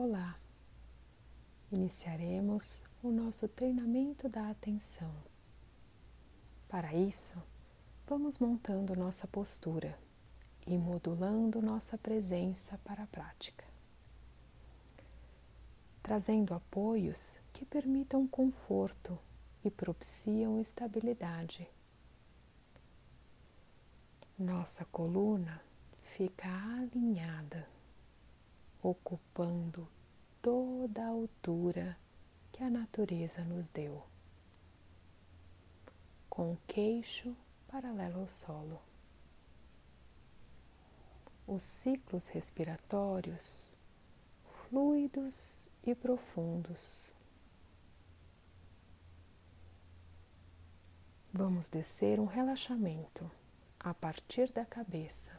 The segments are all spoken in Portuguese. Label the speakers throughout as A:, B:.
A: Olá! Iniciaremos o nosso treinamento da atenção. Para isso, vamos montando nossa postura e modulando nossa presença para a prática, trazendo apoios que permitam conforto e propiciam estabilidade. Nossa coluna fica alinhada, ocupando toda a altura que a natureza nos deu, com o queixo paralelo ao solo. Os ciclos respiratórios fluidos e profundos. Vamos descer um relaxamento a partir da cabeça,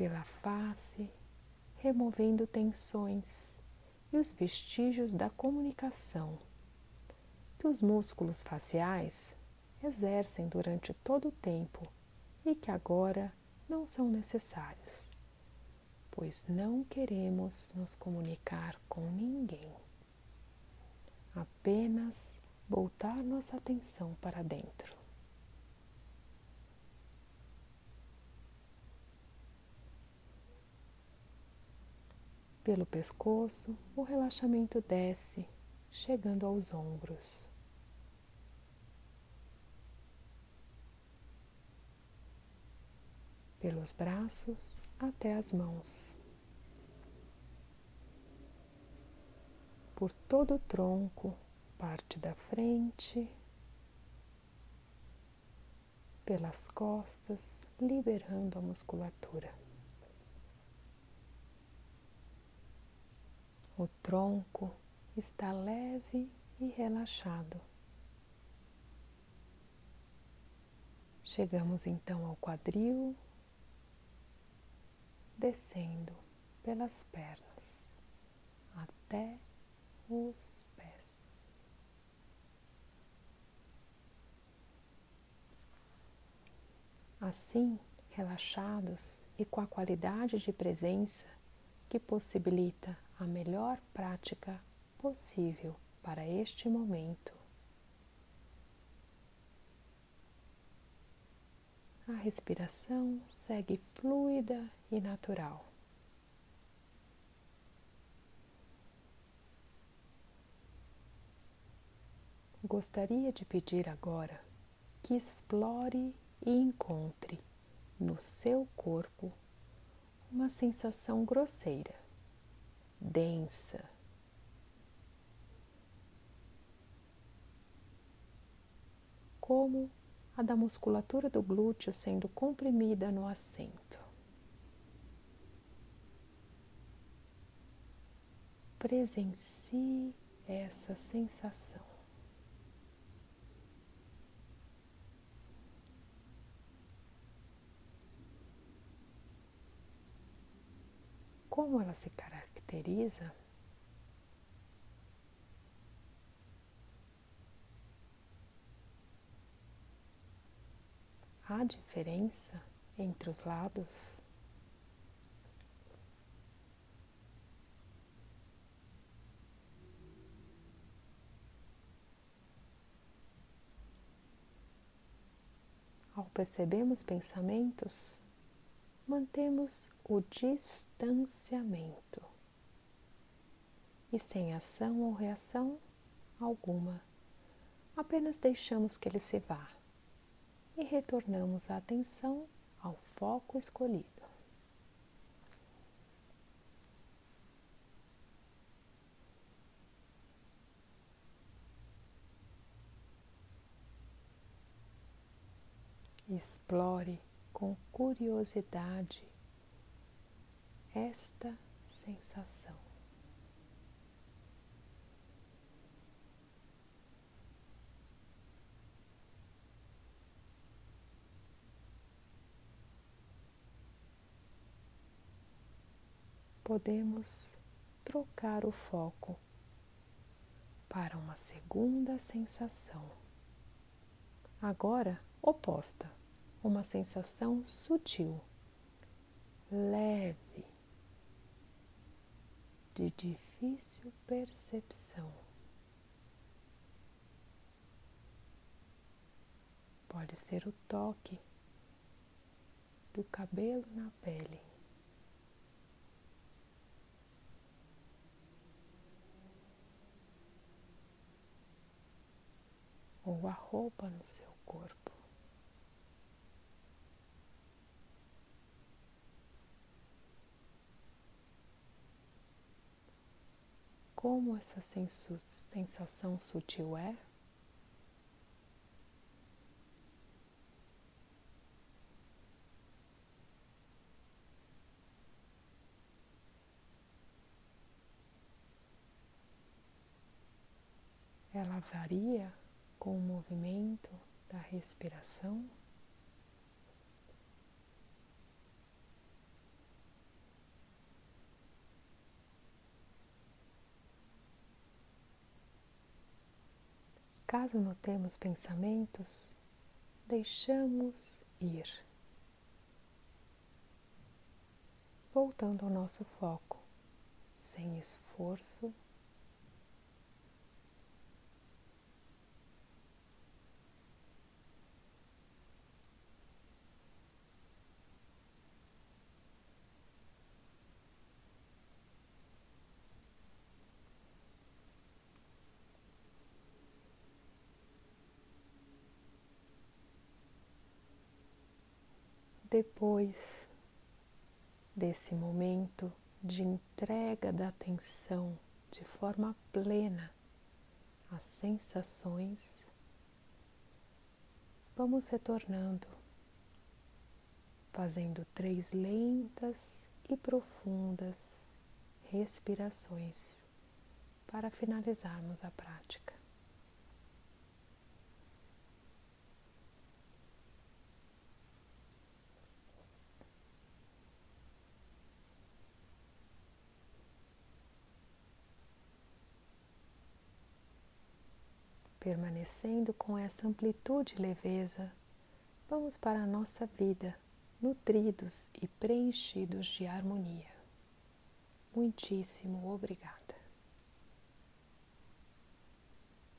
A: pela face, removendo tensões e os vestígios da comunicação que os músculos faciais exercem durante todo o tempo e que agora não são necessários, pois não queremos nos comunicar com ninguém. Apenas voltar nossa atenção para dentro. Pelo pescoço, o relaxamento desce, chegando aos ombros. Pelos braços até as mãos. Por todo o tronco, parte da frente, pelas costas, liberando a musculatura. O tronco está leve e relaxado. Chegamos então ao quadril, descendo pelas pernas até os pés. Assim, relaxados e com a qualidade de presença que possibilita a melhor prática possível para este momento. A respiração segue fluida e natural. Gostaria de pedir agora que explore e encontre no seu corpo uma sensação grosseira densa. Como a da musculatura do glúteo sendo comprimida no assento. Presencie essa sensação. Como ela se caracteriza? há diferença entre os lados? Ao percebermos pensamentos, mantemos o distanciamento e sem ação ou reação alguma. Apenas deixamos que ele se vá e retornamos a atenção ao foco escolhido. Explore com curiosidade esta sensação. podemos trocar o foco para uma segunda sensação. Agora, oposta, uma sensação sutil, leve, de difícil percepção. Pode ser o toque do cabelo na pele. Ou a roupa no seu corpo. Como essa sensação sutil é? ela varia com o movimento da respiração. Caso notemos pensamentos, deixamos ir. Voltando ao nosso foco, sem esforço Depois desse momento de entrega da atenção de forma plena às sensações, vamos retornando, fazendo três lentas e profundas respirações para finalizarmos a prática. Permanecendo com essa amplitude e leveza, vamos para a nossa vida, nutridos e preenchidos de harmonia. Muitíssimo obrigada.